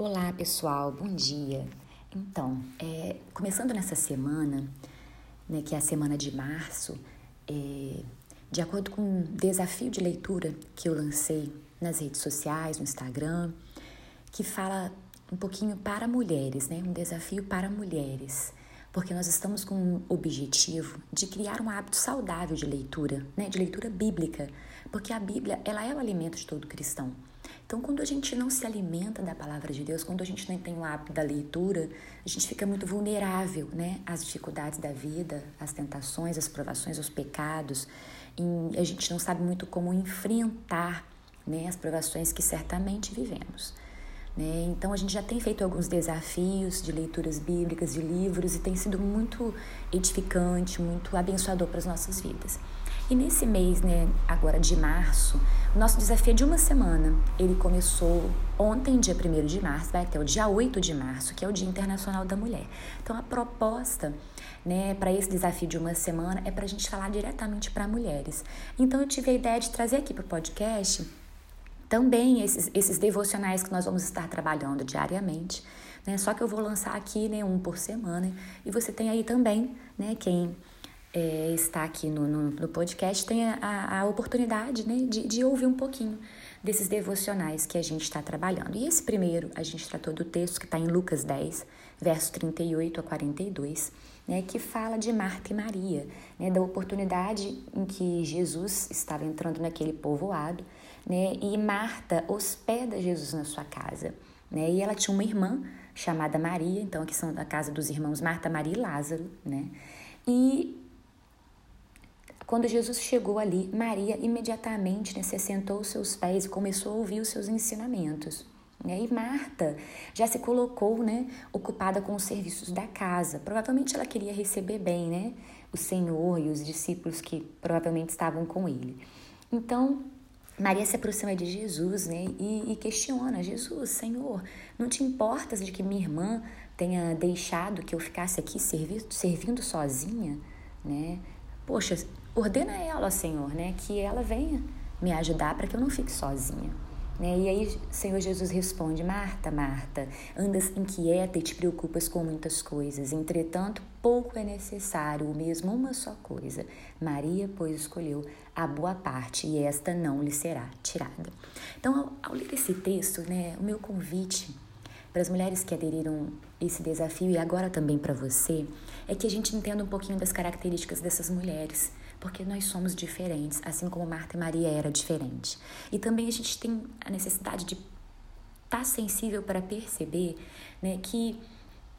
Olá pessoal, bom dia. Então, é, começando nessa semana, né, que é a semana de março, é, de acordo com um desafio de leitura que eu lancei nas redes sociais, no Instagram, que fala um pouquinho para mulheres, né, um desafio para mulheres, porque nós estamos com o objetivo de criar um hábito saudável de leitura, né, de leitura bíblica, porque a Bíblia ela é o alimento de todo cristão. Então, quando a gente não se alimenta da palavra de Deus, quando a gente não tem o hábito da leitura, a gente fica muito vulnerável né, às dificuldades da vida, às tentações, às provações, aos pecados. E a gente não sabe muito como enfrentar né, as provações que certamente vivemos. Né? Então, a gente já tem feito alguns desafios de leituras bíblicas, de livros, e tem sido muito edificante, muito abençoador para as nossas vidas. E nesse mês, né, agora de março, o nosso desafio é de uma semana. Ele começou ontem, dia 1 de março, vai até o dia 8 de março, que é o Dia Internacional da Mulher. Então, a proposta né, para esse desafio de uma semana é para a gente falar diretamente para mulheres. Então, eu tive a ideia de trazer aqui para o podcast também esses, esses devocionais que nós vamos estar trabalhando diariamente. Né? Só que eu vou lançar aqui né, um por semana. E você tem aí também, né, quem é, está aqui no, no, no, podcast tem a, a oportunidade né, de, de ouvir um pouquinho desses devocionais que a gente está trabalhando. E esse primeiro, a gente tratou do texto que está em Lucas 10, verso 38 a 42, né, que fala de Marta e Maria, né, da oportunidade em que Jesus estava entrando naquele povoado, né, e Marta hospeda Jesus na sua casa. Né, e ela tinha uma irmã chamada Maria, então aqui são da casa dos irmãos Marta, Maria e Lázaro, né? E quando Jesus chegou ali, Maria imediatamente né, se assentou aos seus pés e começou a ouvir os seus ensinamentos. Né? E Marta já se colocou né, ocupada com os serviços da casa. Provavelmente ela queria receber bem né, o Senhor e os discípulos que provavelmente estavam com ele. Então, Maria se aproxima de Jesus né, e, e questiona: Jesus, Senhor, não te importas de que minha irmã tenha deixado que eu ficasse aqui servindo, servindo sozinha? Né? Poxa, ordena ela, Senhor, né, que ela venha me ajudar para que eu não fique sozinha. Né? E aí, Senhor Jesus responde: Marta, Marta, andas inquieta e te preocupas com muitas coisas. Entretanto, pouco é necessário, o mesmo uma só coisa. Maria, pois, escolheu a boa parte e esta não lhe será tirada. Então, ao, ao ler esse texto, né, o meu convite para as mulheres que aderiram esse desafio e agora também para você é que a gente entenda um pouquinho das características dessas mulheres porque nós somos diferentes, assim como Marta e Maria era diferente. E também a gente tem a necessidade de estar tá sensível para perceber né, que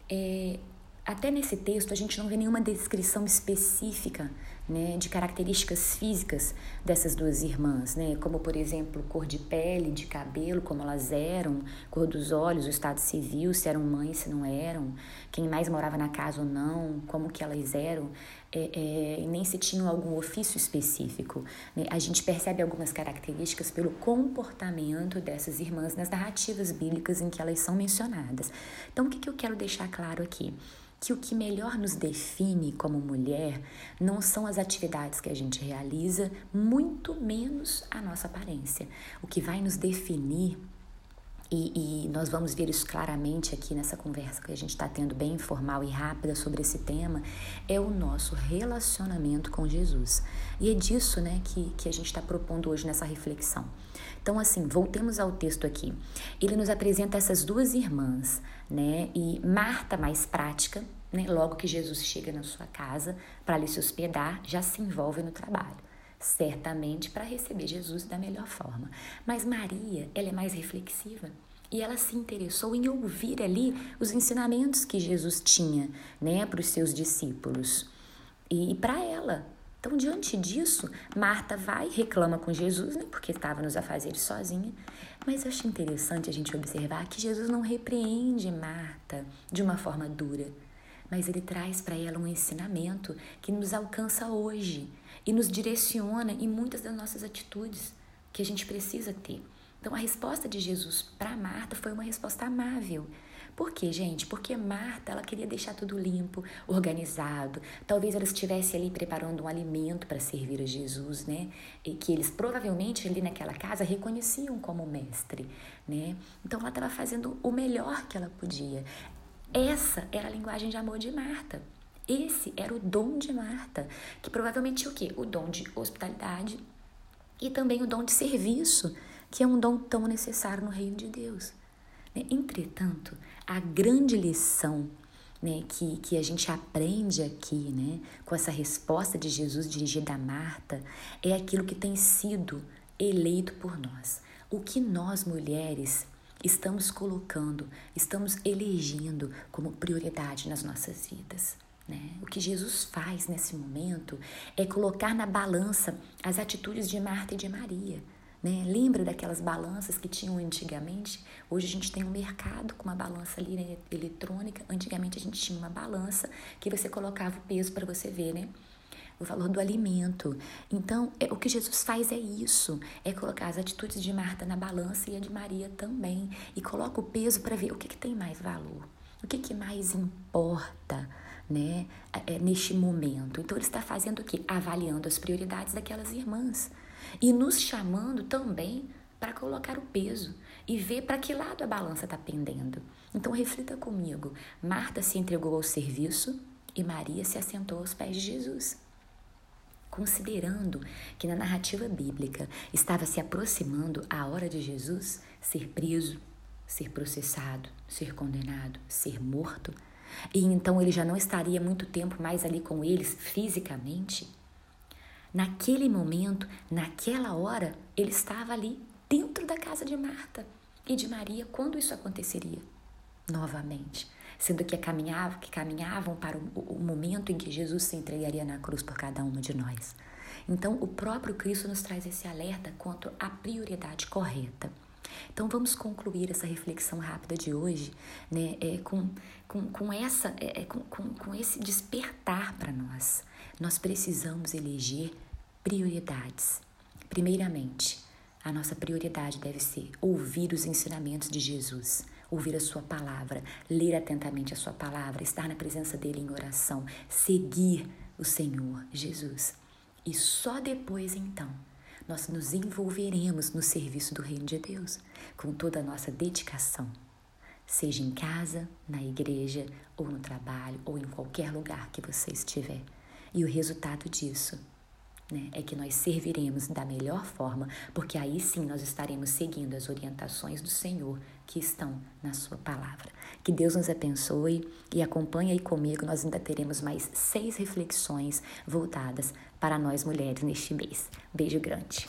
é, até nesse texto a gente não vê nenhuma descrição específica né, de características físicas dessas duas irmãs, né, como por exemplo cor de pele, de cabelo, como elas eram, cor dos olhos, o estado civil, se eram mães, se não eram, quem mais morava na casa ou não, como que elas eram, é, é, nem se tinham algum ofício específico. Né? A gente percebe algumas características pelo comportamento dessas irmãs nas narrativas bíblicas em que elas são mencionadas. Então, o que, que eu quero deixar claro aqui? que o que melhor nos define como mulher não são as atividades que a gente realiza, muito menos a nossa aparência. O que vai nos definir, e, e nós vamos ver isso claramente aqui nessa conversa que a gente está tendo bem informal e rápida sobre esse tema, é o nosso relacionamento com Jesus. E é disso né, que, que a gente está propondo hoje nessa reflexão. Então, assim, voltemos ao texto aqui. Ele nos apresenta essas duas irmãs, né? E Marta, mais prática, né? Logo que Jesus chega na sua casa para lhe se hospedar, já se envolve no trabalho. Certamente para receber Jesus da melhor forma. Mas Maria, ela é mais reflexiva. E ela se interessou em ouvir ali os ensinamentos que Jesus tinha né, para os seus discípulos. E, e para ela, então, diante disso, Marta vai e reclama com Jesus, né, porque estava nos afazeres sozinha. Mas eu acho interessante a gente observar que Jesus não repreende Marta de uma forma dura, mas ele traz para ela um ensinamento que nos alcança hoje e nos direciona em muitas das nossas atitudes que a gente precisa ter. Então, a resposta de Jesus para Marta foi uma resposta amável, Por quê, gente? Porque Marta, ela queria deixar tudo limpo, organizado. Talvez ela estivesse ali preparando um alimento para servir a Jesus, né? E que eles provavelmente ali naquela casa reconheciam como mestre, né? Então ela estava fazendo o melhor que ela podia. Essa era a linguagem de amor de Marta. Esse era o dom de Marta, que provavelmente tinha o quê? O dom de hospitalidade e também o dom de serviço, que é um dom tão necessário no reino de Deus. Né? Entretanto, a grande lição né, que, que a gente aprende aqui, né, com essa resposta de Jesus dirigida a Marta, é aquilo que tem sido eleito por nós. O que nós, mulheres, estamos colocando, estamos elegendo como prioridade nas nossas vidas. Né? O que Jesus faz nesse momento é colocar na balança as atitudes de Marta e de Maria. Né? Lembra daquelas balanças que tinham antigamente? Hoje a gente tem um mercado com uma balança ali né, eletrônica. Antigamente a gente tinha uma balança que você colocava o peso para você ver, né? O valor do alimento. Então, é, o que Jesus faz é isso: é colocar as atitudes de Marta na balança e a de Maria também. E coloca o peso para ver o que, que tem mais valor, o que, que mais importa né, é, neste momento. Então, ele está fazendo o quê? Avaliando as prioridades daquelas irmãs e nos chamando também para colocar o peso e ver para que lado a balança está pendendo. Então reflita comigo: Marta se entregou ao serviço e Maria se assentou aos pés de Jesus. Considerando que na narrativa bíblica estava se aproximando a hora de Jesus ser preso, ser processado, ser condenado, ser morto, e então ele já não estaria muito tempo mais ali com eles fisicamente, Naquele momento, naquela hora, ele estava ali dentro da casa de Marta e de Maria quando isso aconteceria novamente, sendo que, caminhavam, que caminhavam para o, momento em que Jesus se entregaria na cruz por cada uma de nós. Então, o próprio Cristo nos traz esse alerta quanto à prioridade correta. Então vamos concluir essa reflexão rápida de hoje né, é, com, com, com, essa, é, é com, com, com esse despertar para nós. Nós precisamos eleger prioridades. Primeiramente, a nossa prioridade deve ser ouvir os ensinamentos de Jesus, ouvir a Sua palavra, ler atentamente a Sua palavra, estar na presença dele em oração, seguir o Senhor Jesus. E só depois, então, nós nos envolveremos no serviço do Reino de Deus, com toda a nossa dedicação, seja em casa, na igreja, ou no trabalho, ou em qualquer lugar que você estiver. E o resultado disso né, é que nós serviremos da melhor forma, porque aí sim nós estaremos seguindo as orientações do Senhor que estão na Sua palavra. Que Deus nos abençoe e acompanhe aí comigo, nós ainda teremos mais seis reflexões voltadas para nós mulheres neste mês. Beijo grande.